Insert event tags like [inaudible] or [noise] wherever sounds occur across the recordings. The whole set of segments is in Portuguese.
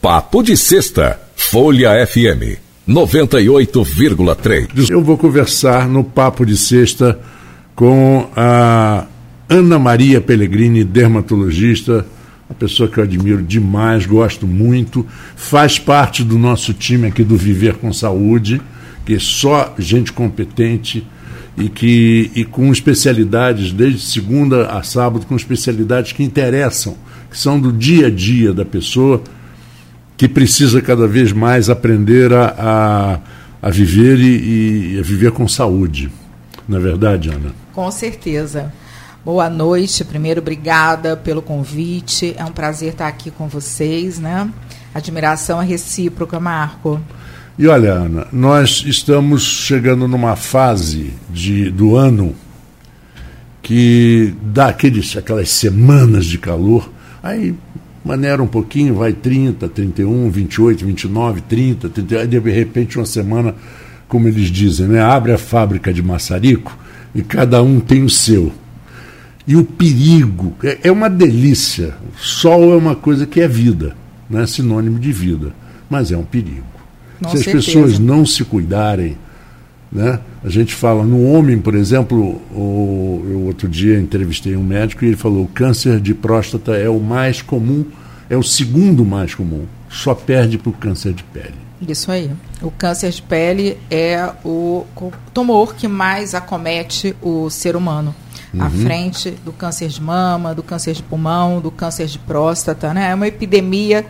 Papo de Sexta, Folha FM 98,3. Eu vou conversar no Papo de Sexta com a Ana Maria Pellegrini, dermatologista, uma pessoa que eu admiro demais, gosto muito, faz parte do nosso time aqui do Viver com Saúde, que é só gente competente e que e com especialidades desde segunda a sábado com especialidades que interessam, que são do dia a dia da pessoa que precisa cada vez mais aprender a, a, a viver e, e, a viver com saúde. Não é verdade, Ana? Com certeza. Boa noite. Primeiro, obrigada pelo convite. É um prazer estar aqui com vocês, né? Admiração é recíproca, Marco. E olha, Ana, nós estamos chegando numa fase de, do ano que dá aqueles, aquelas semanas de calor, aí maneira um pouquinho, vai 30, 31, 28, 29, 30, 30, aí de repente uma semana, como eles dizem, né, abre a fábrica de maçarico e cada um tem o seu. E o perigo é, é uma delícia. O sol é uma coisa que é vida, não é sinônimo de vida, mas é um perigo. Com se certeza. as pessoas não se cuidarem, né? A gente fala no homem, por exemplo, o, eu outro dia entrevistei um médico e ele falou: o câncer de próstata é o mais comum, é o segundo mais comum, só perde para o câncer de pele. Isso aí. O câncer de pele é o tumor que mais acomete o ser humano. Uhum. À frente do câncer de mama, do câncer de pulmão, do câncer de próstata. Né? É uma epidemia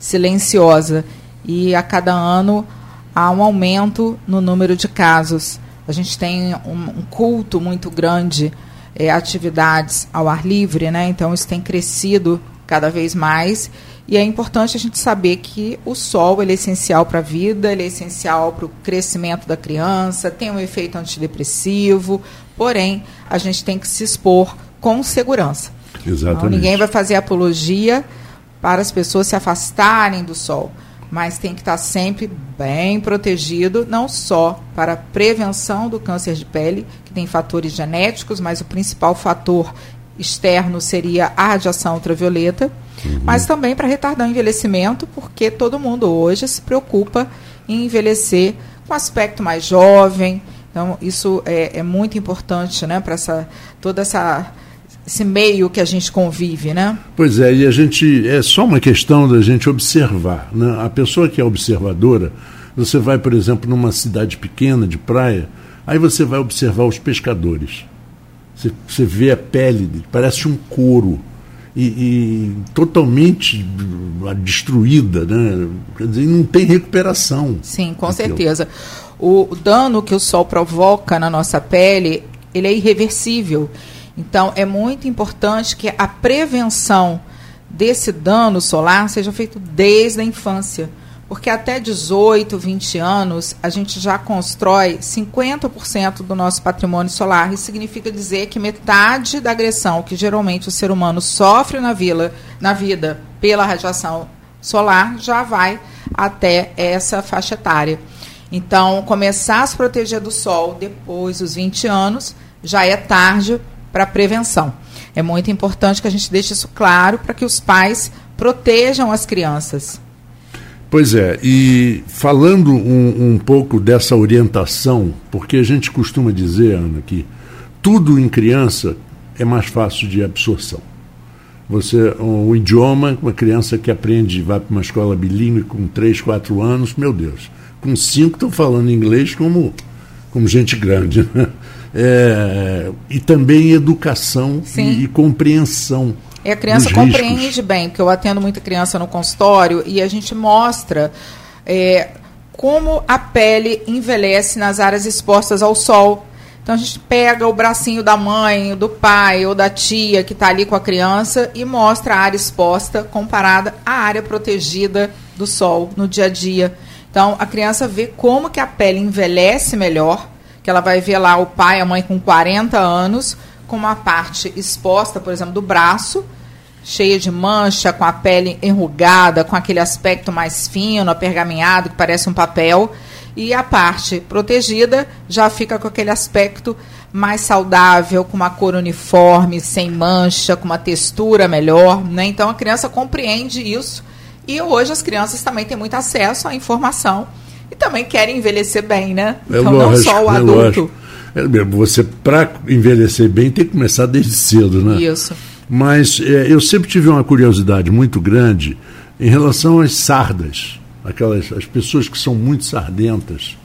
silenciosa. E a cada ano há um aumento no número de casos. A gente tem um, um culto muito grande, é, atividades ao ar livre, né? então isso tem crescido cada vez mais. E é importante a gente saber que o sol é essencial para a vida, ele é essencial para o crescimento da criança, tem um efeito antidepressivo, porém, a gente tem que se expor com segurança. Exatamente. Então, ninguém vai fazer apologia para as pessoas se afastarem do sol mas tem que estar sempre bem protegido, não só para a prevenção do câncer de pele, que tem fatores genéticos, mas o principal fator externo seria a radiação ultravioleta, uhum. mas também para retardar o envelhecimento, porque todo mundo hoje se preocupa em envelhecer com aspecto mais jovem. Então, isso é, é muito importante né, para essa, toda essa esse meio que a gente convive, né? Pois é, e a gente é só uma questão da gente observar, né? A pessoa que é observadora, você vai, por exemplo, numa cidade pequena de praia, aí você vai observar os pescadores. Você, você vê a pele, parece um couro. E, e, totalmente destruída, né? Quer dizer, não tem recuperação. Sim, com certeza. O, o dano que o sol provoca na nossa pele, ele é irreversível. Então, é muito importante que a prevenção desse dano solar seja feita desde a infância. Porque até 18, 20 anos, a gente já constrói 50% do nosso patrimônio solar. Isso significa dizer que metade da agressão que geralmente o ser humano sofre na, vila, na vida pela radiação solar já vai até essa faixa etária. Então, começar a se proteger do sol depois dos 20 anos já é tarde para prevenção. É muito importante que a gente deixe isso claro para que os pais protejam as crianças. Pois é, e falando um, um, pouco dessa orientação, porque a gente costuma dizer, Ana, que tudo em criança é mais fácil de absorção. Você, o idioma, uma criança que aprende, vai para uma escola bilíngue com 3, 4 anos, meu Deus, com 5 estão falando inglês como, como gente grande. Né? É, e também educação e, e, compreensão. E a criança compreende riscos. bem, porque eu atendo muita criança no consultório e a gente mostra é, como a pele envelhece nas áreas expostas ao sol. Então a gente pega o bracinho da mãe, do pai ou da tia que está ali com a criança e mostra a área exposta comparada à área protegida do sol no dia a dia. Então a criança vê como que a pele envelhece melhor que ela vai ver lá o pai, a mãe com 40 anos, com uma parte exposta, por exemplo, do braço, cheia de mancha, com a pele enrugada, com aquele aspecto mais fino, apergaminhado, que parece um papel. E a parte protegida já fica com aquele aspecto mais saudável, com uma cor uniforme, sem mancha, com uma textura melhor. Né? Então a criança compreende isso E hoje as crianças também têm muito acesso à informação e também querem envelhecer bem, né? É então lógico, não só o adulto. É mesmo, você para envelhecer bem tem que começar desde cedo, né? Isso. Mas é, eu sempre tive uma curiosidade muito grande em relação às sardas, aquelas as pessoas que são muito sardentas.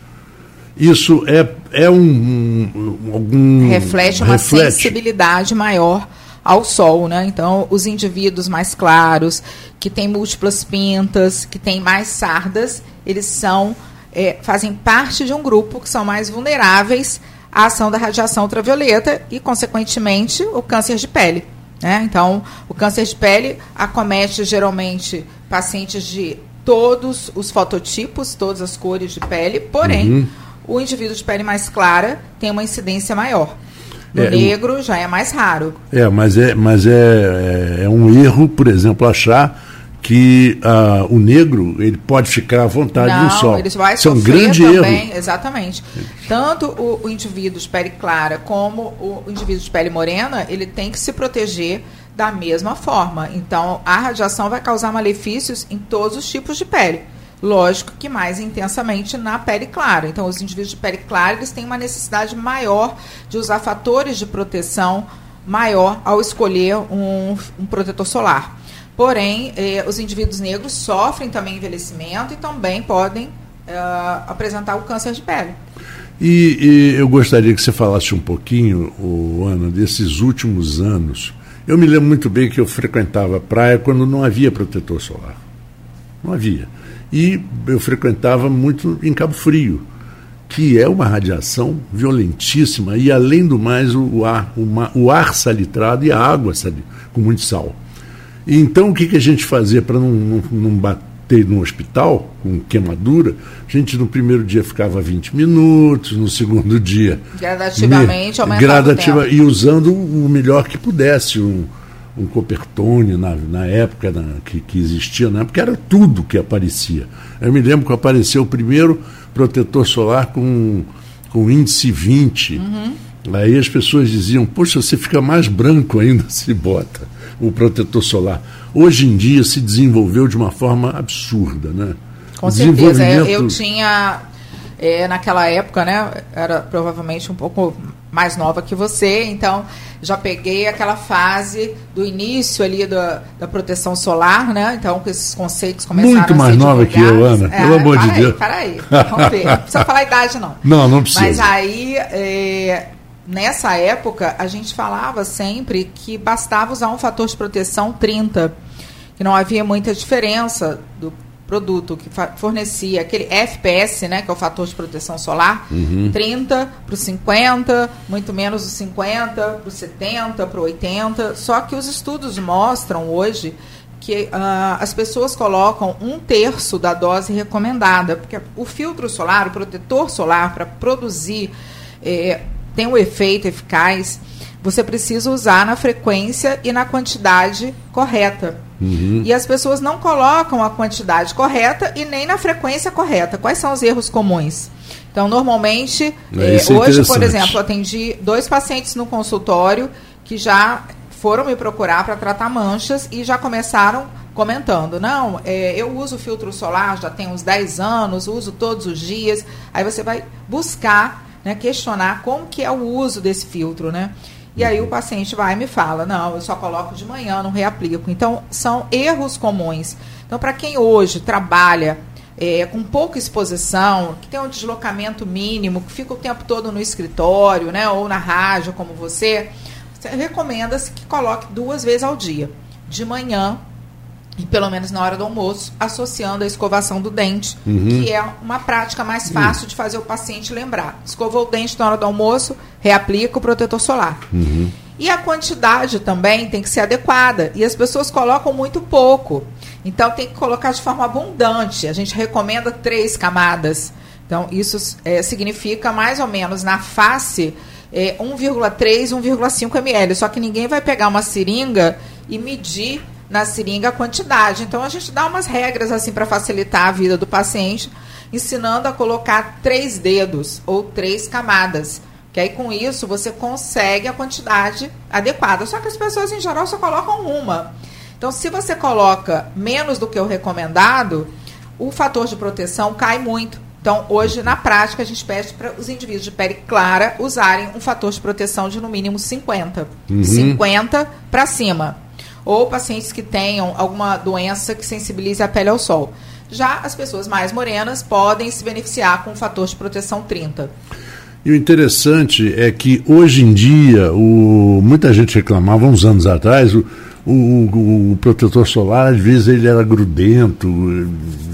Isso é, é um, um algum reflete uma reflete. sensibilidade maior ao sol, né? Então, os indivíduos mais claros, que têm múltiplas pintas, que têm mais sardas, eles são é, fazem parte de um grupo que são mais vulneráveis à ação da radiação ultravioleta e, consequentemente, o câncer de pele. Né? Então, o câncer de pele acomete geralmente pacientes de todos os fototipos, todas as cores de pele, porém, uhum. o indivíduo de pele mais clara tem uma incidência maior. No é, negro já é mais raro. É, mas é, mas é, é, é um erro, por exemplo, achar que uh, o negro ele pode ficar à vontade Não, no sol. Ele vai Isso é um grande também, erro. Exatamente. Tanto o, o, indivíduo de pele clara como o, indivíduo de pele morena, ele tem que se proteger da mesma forma. Então, a radiação vai causar malefícios em todos os tipos de pele. Lógico que mais intensamente na pele clara. Então, os indivíduos de pele clara eles têm uma necessidade maior de usar fatores de proteção maior ao escolher um, um protetor solar. Porém, eh, os indivíduos negros sofrem também envelhecimento e também podem eh, apresentar o câncer de pele. E, e, eu gostaria que você falasse um pouquinho, oh, Ana, desses últimos anos. Eu me lembro muito bem que eu frequentava praia quando não havia protetor solar. Não havia. E eu frequentava muito em Cabo Frio, que é uma radiação violentíssima, e além do mais, o ar, o, o ar salitrado e a água com muito sal. Então, o que, que a gente fazia para não, não, não, bater no hospital com queimadura? A gente no primeiro dia ficava 20 minutos, no segundo [laughs] dia. Gradativamente, aumentava gradativa, o tempo. E usando o melhor que pudesse, um, um copertone na, na época na, que, que existia, na época era tudo que aparecia. Eu me lembro que apareceu o primeiro protetor solar com, com índice 20. Uhum. Aí as pessoas diziam, poxa, você fica mais branco ainda [laughs] se bota o protetor solar. Hoje em dia se desenvolveu de uma forma absurda, né? Com certeza. Eu, eu tinha, é, naquela época, né? Era provavelmente um pouco mais nova que você, então já peguei aquela fase do início ali da, da proteção solar, né? Então, com esses conceitos começaram Muito mais nova que eu, Ana, é, pelo amor de Deus. Para aí, vamos ver. Não precisa falar a idade, não. [laughs] Não, não precisa. Mas aí, é, nessa época, a gente falava sempre que bastava usar um fator de proteção 30, que não havia muita diferença do produto que fornecia aquele FPS, né, que é o fator de proteção solar, uhum. 30 para o 50, muito menos o 50 para o 70, para o 80. Só que os estudos mostram hoje que uh, as pessoas colocam um terço da dose recomendada, porque o filtro solar, o protetor solar, para produzir eh, tem um efeito eficaz, você precisa usar na frequência e na quantidade correta. Uhum. E as pessoas não colocam a quantidade correta e nem na frequência correta. Quais são os erros comuns? Então, normalmente, é, eh, hoje, por exemplo, atendi dois pacientes no consultório que já foram me procurar para tratar manchas e já começaram comentando, não, é, eu uso filtro solar já tem uns 10 anos, uso todos os dias. Aí você vai buscar né, questionar como que é o uso desse filtro, né? E aí o paciente vai e me fala, não, eu só coloco de manhã, não reaplico. Então, são erros comuns. Então, para quem hoje trabalha é, com pouca exposição, que tem um deslocamento mínimo, que fica o tempo todo no escritório, né, ou na rádio, como você, você recomenda-se que coloque duas vezes ao dia. De manhã e pelo menos na hora do almoço, associando a escovação do dente, uhum. que é uma prática mais fácil uhum. de fazer o paciente lembrar. Escovou o dente na hora do almoço, reaplica o protetor solar. Uhum. E a quantidade também tem que ser adequada. E as pessoas colocam muito pouco. Então tem que colocar de forma abundante. A gente recomenda três camadas. Então, isso é, significa mais ou menos na face é, 1,3, 1,5 ml. Só que ninguém vai pegar uma seringa e medir na seringa a quantidade. Então a gente dá umas regras assim para facilitar a vida do paciente, ensinando a colocar três dedos ou três camadas. Que aí com isso você consegue a quantidade adequada. Só que as pessoas em geral só colocam uma. Então, se você coloca menos do que o recomendado, o fator de proteção cai muito. Então, hoje, na prática, a gente pede para os indivíduos de pele clara usarem um fator de proteção de no mínimo 50. Uhum. 50 para cima. Ou pacientes que tenham alguma doença que sensibilize a pele ao sol. Já as pessoas mais morenas podem se beneficiar com o fator de proteção 30. E o interessante é que hoje em dia, o, muita gente reclamava uns anos atrás, o, o, o, protetor solar, às vezes, ele era grudento,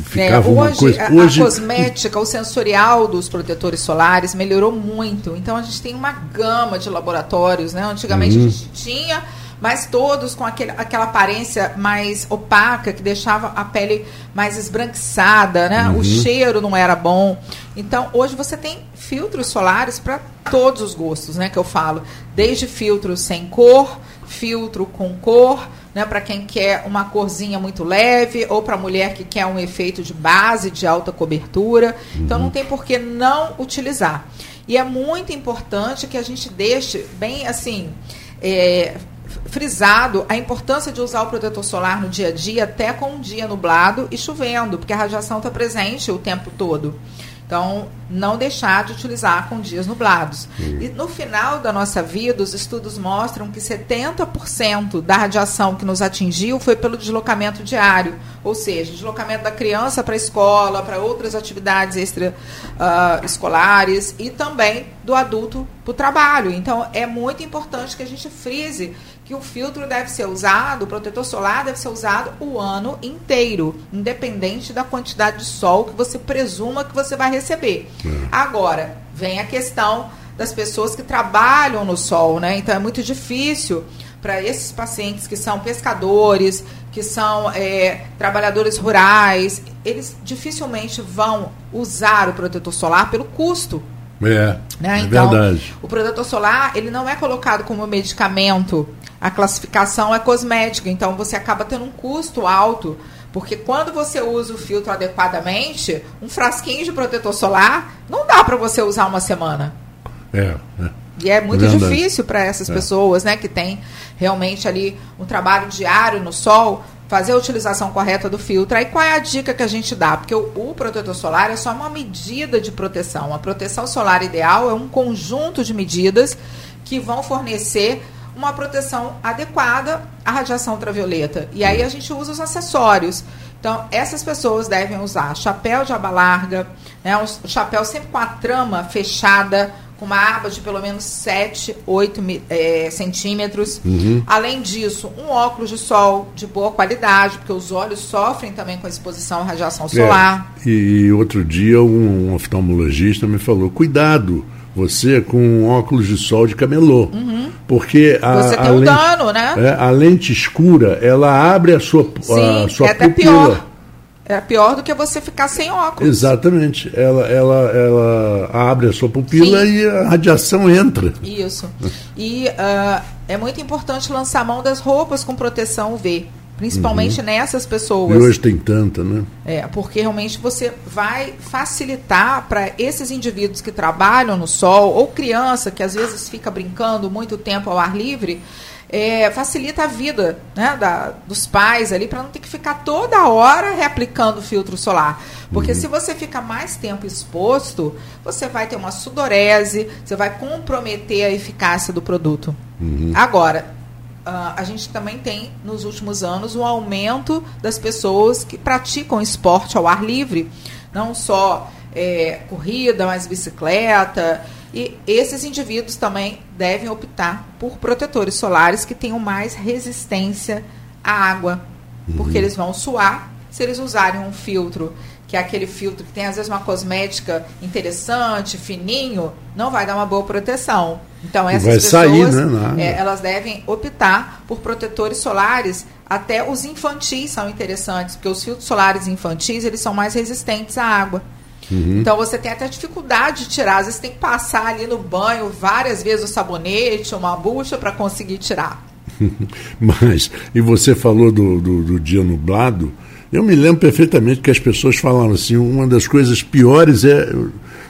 ficava é, hoje, uma coisa. Hoje, a, a cosmética, o sensorial dos protetores solares melhorou muito. Então a gente tem uma gama de laboratórios, né? Antigamente uhum. a gente tinha mas todos com aquele, aquela aparência mais opaca, que deixava a pele mais esbranquiçada, né? Uhum. O cheiro não era bom. Então, hoje você tem filtros solares para todos os gostos, né? Que eu falo. Desde filtro sem cor, filtro com cor, né, para quem quer uma corzinha muito leve, ou para mulher que quer um efeito de base, de alta cobertura. Uhum. Então não tem por que não utilizar. E é muito importante que a gente deixe bem assim. É, frisado a importância de usar o protetor solar no dia a dia, até com um dia nublado e chovendo, porque a radiação está presente o tempo todo. Então, não deixar de utilizar com dias nublados. Uhum. E no final da nossa vida, os estudos mostram que 70% da radiação que nos atingiu foi pelo deslocamento diário, ou seja, deslocamento da criança para a escola, para outras atividades extraescolares uh, e também do adulto para o trabalho. Então, é muito importante que a gente frise que o filtro deve ser usado, o protetor solar deve ser usado o ano inteiro, independente da quantidade de sol que você presuma que você vai receber. É. Agora, vem a questão das pessoas que trabalham no sol, né? Então é muito difícil para esses pacientes que são pescadores, que são é, trabalhadores rurais, eles dificilmente vão usar o protetor solar pelo custo. É, né? é então, verdade. O protetor solar ele não é colocado como medicamento a classificação é cosmética, então você acaba tendo um custo alto, porque quando você usa o filtro adequadamente, um frasquinho de protetor solar não dá para você usar uma semana. É. é. E é muito difícil para essas é. pessoas, né, que tem realmente ali um trabalho diário no sol, fazer a utilização correta do filtro. Aí qual é a dica que a gente dá? Porque o, o, protetor solar é só uma medida de proteção. A proteção solar ideal é um conjunto de medidas que vão fornecer uma proteção adequada à radiação ultravioleta. E aí a gente usa os acessórios. Então, essas pessoas devem usar chapéu de aba larga, né, um chapéu sempre com a trama fechada, com uma aba de pelo menos 7, 8 é, centímetros. Uhum. Além disso, um óculos de sol de boa qualidade, porque os olhos sofrem também com a exposição à radiação solar. É, e outro dia um, um oftalmologista me falou: cuidado você com óculos de sol de camelô. Uhum. Porque a, você tem um lente, dano, né? É, a lente escura, ela abre a sua, Sim, a sua é até pior. É pior do que você ficar sem óculos. Exatamente. Ela, ela, ela abre a sua pupila Sim. e a radiação entra. Isso. E uh, é muito importante lançar a mão das roupas com proteção UV. Principalmente uhum. nessas pessoas. E hoje tem tanta, né? É, porque realmente você vai facilitar para esses indivíduos que trabalham no sol, ou criança que às vezes fica brincando muito tempo ao ar livre, é, facilita a vida né, da, dos pais ali para não ter que ficar toda hora reaplicando filtro solar. Porque uhum. se você fica mais tempo exposto, você vai ter uma sudorese, você vai comprometer a eficácia do produto. Uhum. Agora, Uh, a gente também tem, nos últimos anos, um aumento das pessoas que praticam esporte ao ar livre. Não só é, corrida, mas bicicleta. E esses indivíduos também devem optar por protetores solares que tenham mais resistência à água. Uhum. Porque eles vão suar se eles usarem um filtro que é aquele filtro que tem às vezes uma cosmética interessante, fininho, não vai dar uma boa proteção. Então essas vai pessoas, sair, né? é, elas devem optar por protetores solares. Até os infantis são interessantes, porque os filtros solares infantis eles são mais resistentes à água. Uhum. Então você tem até dificuldade de tirar. Às vezes tem que passar ali no banho várias vezes o sabonete, uma bucha para conseguir tirar. [laughs] Mas, e você falou do, do, do dia nublado, eu me lembro perfeitamente que as pessoas falavam assim, uma das coisas piores é,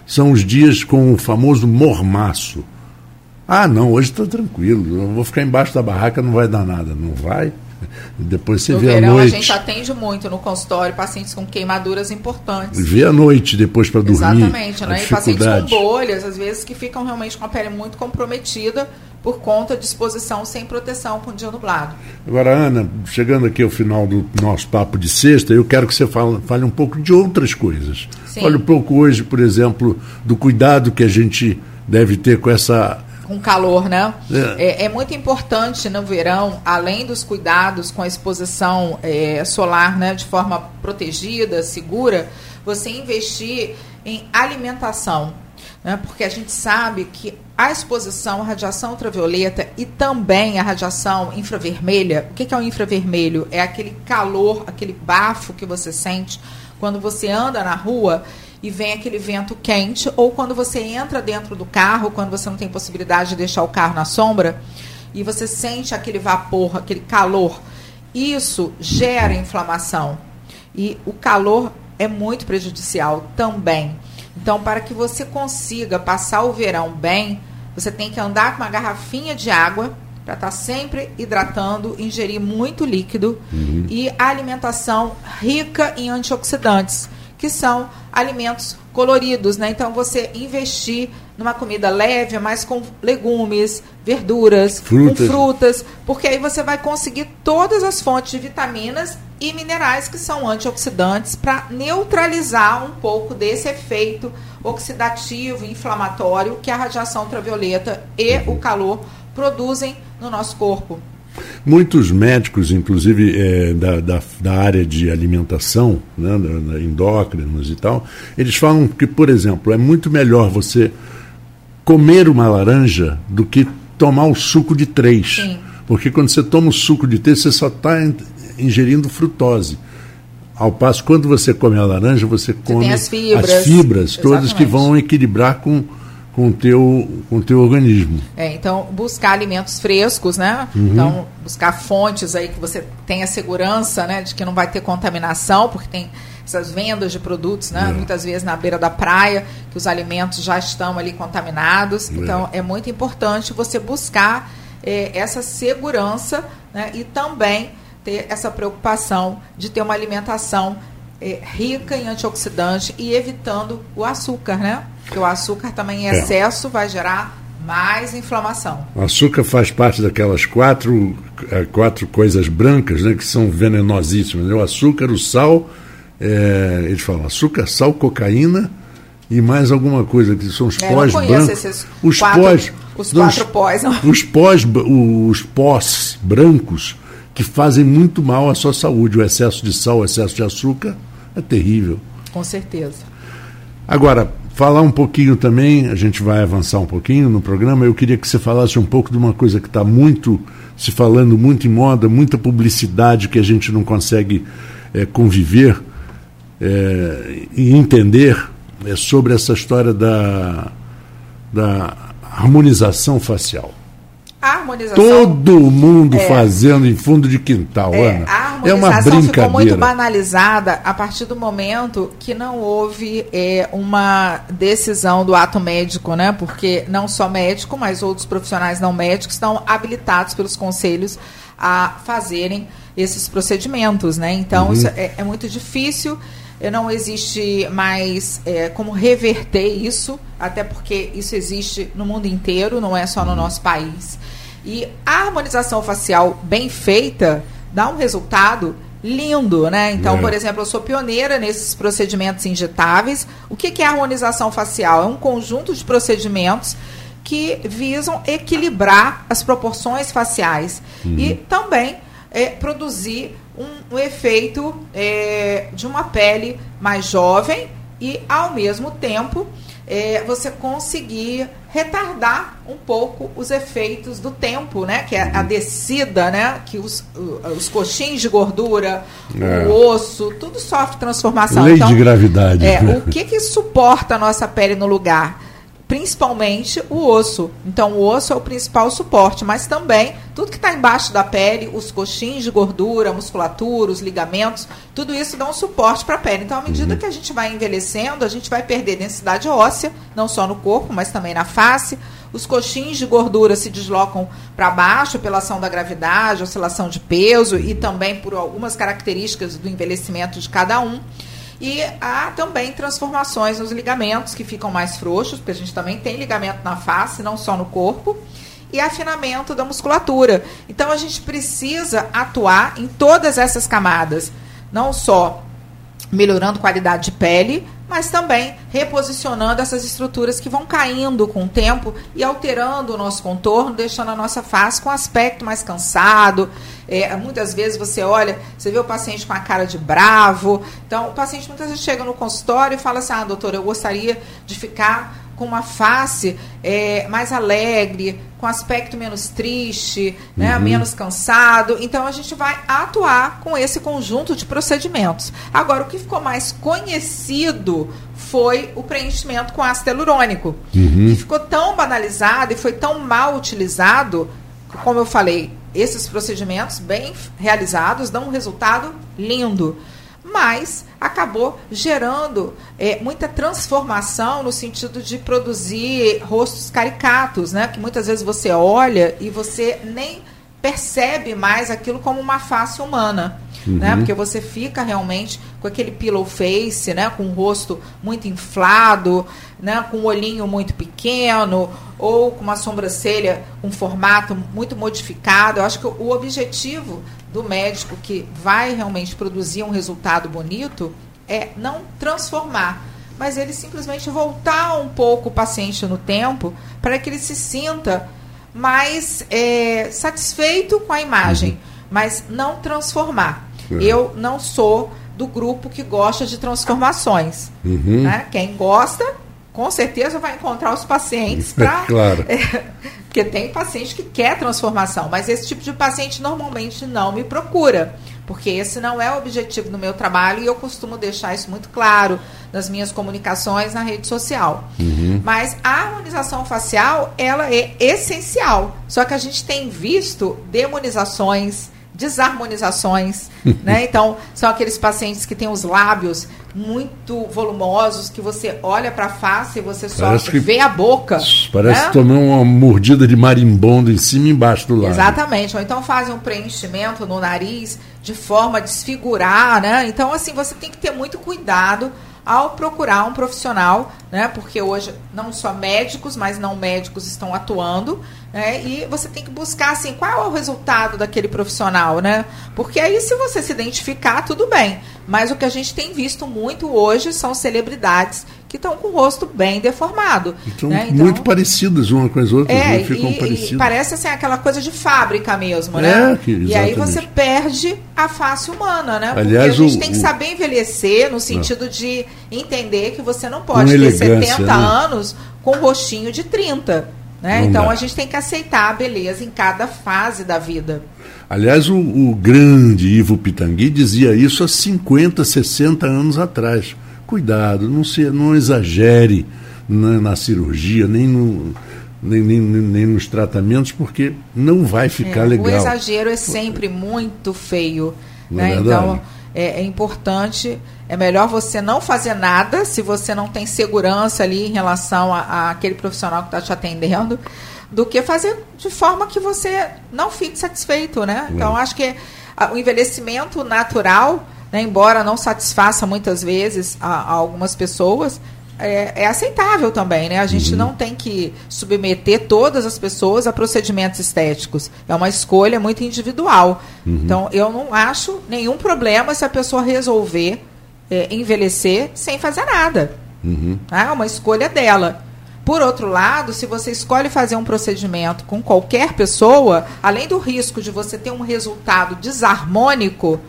são os dias com o famoso mormaço. Ah, não, hoje está tranquilo, eu vou ficar embaixo da barraca, não vai dar nada. Não vai? Depois você no vê verão, à noite. a gente atende muito no consultório pacientes com queimaduras importantes. Vê à noite depois para dormir. Exatamente, a né? E pacientes com bolhas, às vezes, que ficam realmente com a pele muito comprometida por conta de exposição sem proteção com dia nublado. Agora, Ana, chegando aqui ao final do nosso papo de sexta, eu quero que você fale, fale um pouco de outras coisas. Sim. Fale um pouco hoje, por exemplo, do cuidado que a gente deve ter com essa. Com calor, né? É. É, é muito importante no verão, além dos cuidados com a exposição é, solar, né, de forma protegida, segura, você investir em alimentação, né? Porque a gente sabe que a exposição à radiação ultravioleta e também à radiação infravermelha, o que que é o infravermelho? É aquele calor, aquele bafo que você sente quando você anda na rua e vem aquele vento quente, ou quando você entra dentro do carro, quando você não tem possibilidade de deixar o carro na sombra, e você sente aquele vapor, aquele calor. Isso gera inflamação. E o calor é muito prejudicial também. Então, para que você consiga passar o verão bem, você tem que andar com uma garrafinha de água para estar sempre hidratando, ingerir muito líquido e a alimentação rica em antioxidantes, que são alimentos coloridos, né? Então você investir numa comida leve, mas com legumes, verduras, Frutas. com frutas, porque aí você vai conseguir todas as fontes de vitaminas e minerais que são antioxidantes para neutralizar um pouco desse efeito oxidativo, inflamatório que a radiação ultravioleta e o calor produzem no nosso corpo. Muitos médicos, inclusive eh, da, da, da área de alimentação, né, da, endócrinos e tal, eles falam que, por exemplo, é muito melhor você comer uma laranja do que tomar o suco de três. Sim. Porque quando você toma o suco de três, você só está ingerindo frutose. Ao passo, quando você come a laranja, você come as fibras. as fibras todas que vão equilibrar com, com, o teu, com teu organismo. É, então, buscar alimentos frescos, né? Então, buscar fontes aí que você tenha segurança, né? De que não vai ter contaminação, porque tem essas vendas de produtos, né? Muitas vezes na beira da praia, que os alimentos já estão ali contaminados. Então, é muito importante você buscar eh, essa segurança, né? E também ter essa preocupação de ter uma alimentação eh, rica em antioxidante e evitando o açúcar, né? Porque o açúcar também em É. excesso vai gerar mais inflamação. O açúcar faz parte daquelas quatro, eh, quatro coisas brancas né, que são venenosíssimas. né? O açúcar, o sal, eh, eles falam açúcar, sal, cocaína e mais alguma coisa, que são os É, pós brancos. esses Os quatro- pós. os não, quatro pós, não. Os pós, os pós brancos que fazem muito mal à sua saúde. O excesso de sal, o excesso de açúcar é terrível. Com certeza. Agora, falar um pouquinho também, a gente vai avançar um pouquinho no programa. Eu queria que você falasse um pouco de uma coisa que está muito se falando, muito em moda, muita publicidade que a gente não consegue eh, conviver eh, e entender é sobre essa história da, da harmonização facial. A harmonização. Todo mundo fazendo em fundo de quintal, É, Ana. a É harmonização ficou muito banalizada a partir do momento que não houve é, uma decisão do ato médico, né? Porque não só médico, mas outros profissionais não médicos estão habilitados pelos conselhos a fazerem esses procedimentos, né? Então Uhum. isso é, é muito difícil. Não existe mais é, como reverter isso, até porque isso existe no mundo inteiro, não é só no nosso país. E a harmonização facial bem feita dá um resultado lindo, né? Então, É. por exemplo, eu sou pioneira nesses procedimentos injetáveis. O que que é harmonização facial? É um conjunto de procedimentos que visam equilibrar as proporções faciais e também é, produzir um, um efeito é, de uma pele mais jovem e, ao mesmo tempo, é, você conseguir retardar um pouco os efeitos do tempo, né? Que é a descida, né? Que os, os coxins de gordura, É. o osso, tudo sofre transformação. Lei Então, de gravidade. é, o que que suporta a nossa pele no lugar? Principalmente o osso. Então, o osso é o principal suporte, mas também tudo que está embaixo da pele, os coxins de gordura, musculatura, os ligamentos, tudo isso dá um suporte para a pele. Então, à medida que a gente vai envelhecendo, a gente vai perder densidade óssea, não só no corpo, mas também na face. os coxins de gordura se deslocam para baixo pela ação da gravidade, oscilação de peso e também por algumas características do envelhecimento de cada um. E há também transformações nos ligamentos que ficam mais frouxos, porque a gente também tem ligamento na face, não só no corpo e afinamento da musculatura. Então a gente precisa atuar em todas essas camadas, não só melhorando qualidade de pele, mas também reposicionando essas estruturas que vão caindo com o tempo e alterando o nosso contorno, deixando a nossa face com aspecto mais cansado. É, muitas vezes você olha, você vê o paciente com a cara de bravo. Então, o paciente muitas vezes chega no consultório e fala assim: ah, doutor, eu gostaria de ficar com uma face é, mais alegre, com aspecto menos triste, né, uhum. menos cansado. Então a gente vai atuar com esse conjunto de procedimentos. Agora, o que ficou mais conhecido foi o preenchimento com ácido hialurônico, uhum. que ficou tão banalizado e foi tão mal utilizado, como eu falei, esses procedimentos bem realizados dão um resultado lindo mas acabou gerando é, muita transformação no sentido de produzir rostos caricatos, né? Que muitas vezes você olha e você nem percebe mais aquilo como uma face humana. Uhum. Né? Porque você fica realmente com aquele pillow face, né? com o rosto muito inflado, né? com o olhinho muito pequeno, ou com uma sobrancelha com um formato muito modificado. Eu acho que o objetivo do médico que vai realmente produzir um resultado bonito é não transformar, mas ele simplesmente voltar um pouco o paciente no tempo para que ele se sinta mais é, satisfeito com a imagem, uhum. mas não transformar. Uhum. Eu não sou do grupo que gosta de transformações. Uhum. Né? Quem gosta, com certeza vai encontrar os pacientes [laughs] para. claro. [laughs] É, porque tem paciente que quer transformação, mas esse tipo de paciente normalmente não me procura, porque esse não é o objetivo do meu trabalho e eu costumo deixar isso muito claro nas minhas comunicações na rede social. Uhum. Mas a harmonização facial, ela é essencial. Só que a gente tem visto demonizações, desarmonizações, [laughs] né? Então, são aqueles pacientes que têm os lábios muito volumosos, que você olha para a face e você só vê a boca. Parece né? tomar uma mordida de marimbondo em cima e embaixo do lábio. Exatamente. Ou então fazem um preenchimento no nariz de forma a desfigurar, né? Então, assim, você tem que ter muito cuidado ao procurar um profissional, né? Porque hoje não só médicos, mas não médicos estão atuando, né? E você tem que buscar assim, qual é o resultado daquele profissional, né? Porque aí se você se identificar, tudo bem. Mas o que a gente tem visto muito hoje são celebridades que estão com o rosto bem deformado. Né? então muito parecidas uma com as outras, é, né? ficam e, parecidas. E parece assim, aquela coisa de fábrica mesmo, né? É, que, e aí você perde a face humana, né? Aliás, Porque a gente o, tem que saber envelhecer no sentido de entender que você não pode ter 70 né? anos com um rostinho de 30. Né? Então dá. a gente tem que aceitar a beleza em cada fase da vida. Aliás, o, o grande Ivo Pitangui dizia isso há 50, 60 anos atrás cuidado, não, se, não exagere na, na cirurgia, nem, no, nem, nem, nem, nos tratamentos, porque não vai ficar é, legal. O exagero é sempre muito feio. É né? Então, é, é, importante, é melhor você não fazer nada se você não tem segurança ali em relação aquele profissional que está te atendendo, do que fazer de forma que você não fique satisfeito, né? Então, acho que o envelhecimento natural né, embora não satisfaça muitas vezes a, a algumas pessoas, é, é, aceitável também, né? A gente uhum. não tem que submeter todas as pessoas a procedimentos estéticos. É uma escolha muito individual. Uhum. Então, eu não acho nenhum problema se a pessoa resolver é, envelhecer sem fazer nada. Uhum. Tá? É uma escolha dela. Por outro lado, se você escolhe fazer um procedimento com qualquer pessoa, além do risco de você ter um resultado desarmônico,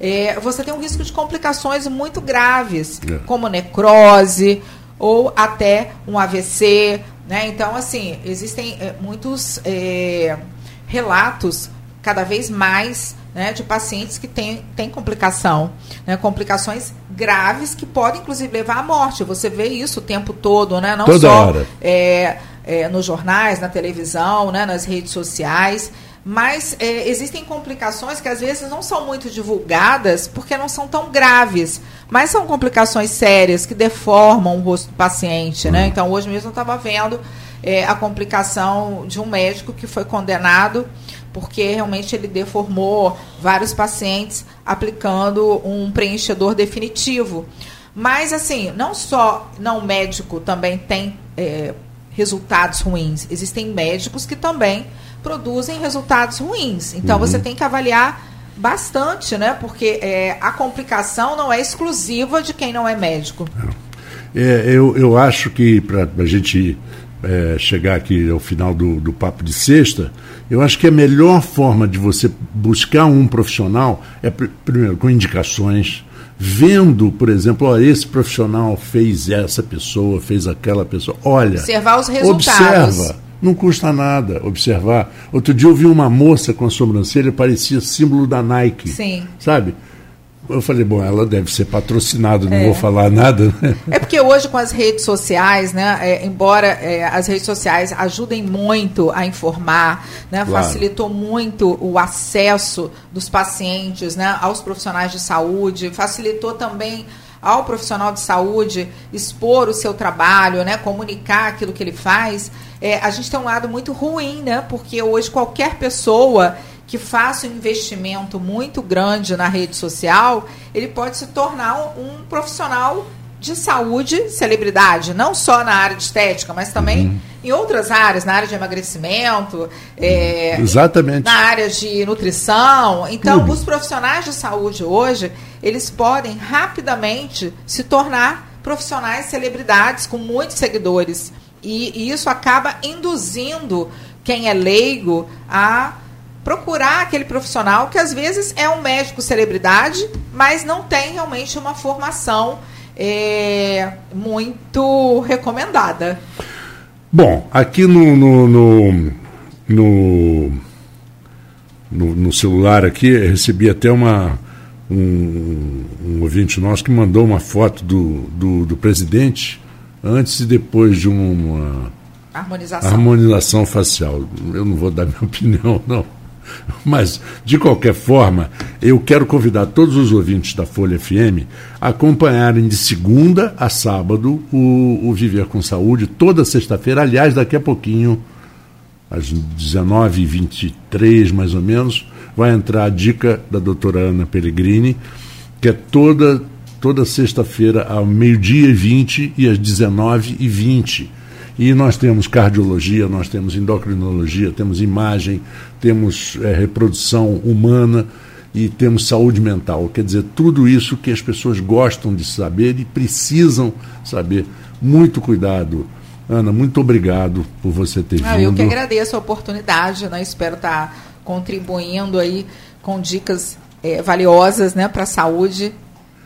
é, você tem um risco de complicações muito graves, é. como necrose ou até um AVC. Né? Então, assim, existem é, muitos é, relatos cada vez mais né, de pacientes que têm, têm complicação, né, complicações graves que podem inclusive levar à morte. Você vê isso o tempo todo, né? Não Toda só. É, é, nos jornais, na televisão, né, nas redes sociais mas é, existem complicações que às vezes não são muito divulgadas porque não são tão graves, mas são complicações sérias que deformam o rosto do paciente, né? Então hoje mesmo eu estava vendo é, a complicação de um médico que foi condenado porque realmente ele deformou vários pacientes aplicando um preenchedor definitivo. Mas, assim, não só não médico também tem é, resultados ruins, existem médicos que também produzem resultados ruins. Então, uhum. você tem que avaliar bastante, né? Porque é, a complicação não é exclusiva de quem não é médico. É, eu, eu acho que para a gente é, chegar aqui ao final do, do papo de sexta, eu acho que a melhor forma de você buscar um profissional é, primeiro, com indicações, vendo, por exemplo, ó, esse profissional fez essa pessoa, fez aquela pessoa. Olha. Observar os resultados. Observa. Não custa nada observar. Outro dia eu vi uma moça com a sobrancelha, parecia símbolo da Nike. Sim. Sabe? Eu falei, bom, ela deve ser patrocinada, não é. vou falar nada. Né? É porque hoje com as redes sociais, né, é, embora é, as redes sociais ajudem muito a informar, né, claro. facilitou muito o acesso dos pacientes né, aos profissionais de saúde, facilitou também ao profissional de saúde expor o seu trabalho, né, comunicar aquilo que ele faz. É, a gente tem um lado muito ruim, né, porque hoje qualquer pessoa que faça um investimento muito grande na rede social, ele pode se tornar um, um profissional de saúde, celebridade, não só na área de estética, mas também uhum. em outras áreas, na área de emagrecimento, é, Exatamente. na área de nutrição. Então, os profissionais de saúde hoje, eles podem rapidamente se tornar profissionais celebridades com muitos seguidores. E, e isso acaba induzindo quem é leigo a procurar aquele profissional que às vezes é um médico celebridade, mas não tem realmente uma formação é, muito recomendada. Bom, aqui no no, no, no, no, no celular aqui recebi até uma um, um, ouvinte nosso que mandou uma foto do, do, do presidente antes e depois de uma harmonização. harmonização facial. Eu não vou dar minha [laughs] opinião, não. Mas, de qualquer forma, eu quero convidar todos os ouvintes da Folha FM a acompanharem de segunda a sábado o, o Viver com Saúde, toda sexta-feira. Aliás, daqui a pouquinho, às 19h23 mais ou menos, vai entrar a dica da doutora Ana Pellegrini, que é toda, toda sexta-feira, ao meio-dia e 20 e às 19h20 e nós temos cardiologia, nós temos endocrinologia, temos imagem, temos é, reprodução humana e temos saúde mental. Quer dizer, tudo isso que as pessoas gostam de saber e precisam saber. Muito cuidado. Ana, muito obrigado por você ter ah, vindo. Eu que agradeço a oportunidade, né? espero estar contribuindo aí com dicas é, valiosas né, para a saúde.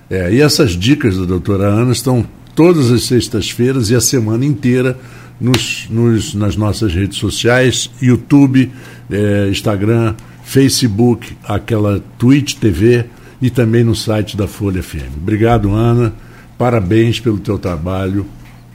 É, e essas dicas da doutora Ana estão todas as sextas-feiras e a semana inteira nos, nos, nas nossas redes sociais, YouTube, eh, Instagram, Facebook, aquela Twitch TV e também no site da Folha FM. Obrigado, Ana. Parabéns pelo teu trabalho.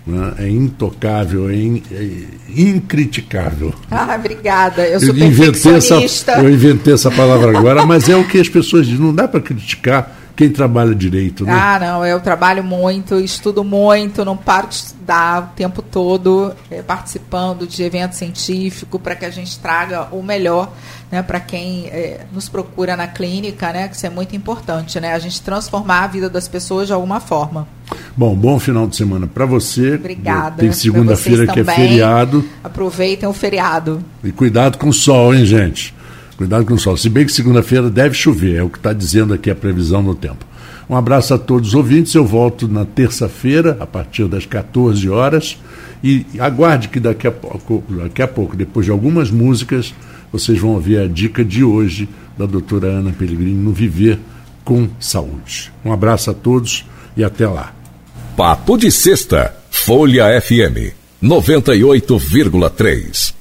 Né? É intocável, é, in, é incriticável. [laughs] Ah, obrigada. Eu sou eu inventei, essa, eu inventei essa palavra agora, mas é o que as pessoas dizem. Não dá para criticar quem trabalha direito, né? Ah, não, eu trabalho muito, estudo muito, não paro de estudar o tempo todo é, participando de evento científico para que a gente traga o melhor né, para quem é, nos procura na clínica, né? Que isso é muito importante, né? A gente transformar a vida das pessoas de alguma forma. Bom, bom final de semana para você. Obrigada. Tem segunda-feira que é feriado. Aproveitem o feriado. E cuidado com o sol, hein, gente? Cuidado com o sol. Se bem que segunda-feira deve chover, é o que está dizendo aqui a previsão no tempo. Um abraço a todos os ouvintes. Eu volto na terça-feira, a partir das 14 horas. E aguarde que daqui a pouco, daqui a pouco, depois de algumas músicas, vocês vão ouvir a dica de hoje da doutora Ana Pellegrini no Viver com Saúde. Um abraço a todos e até lá. Papo de Sexta, Folha FM 98,3.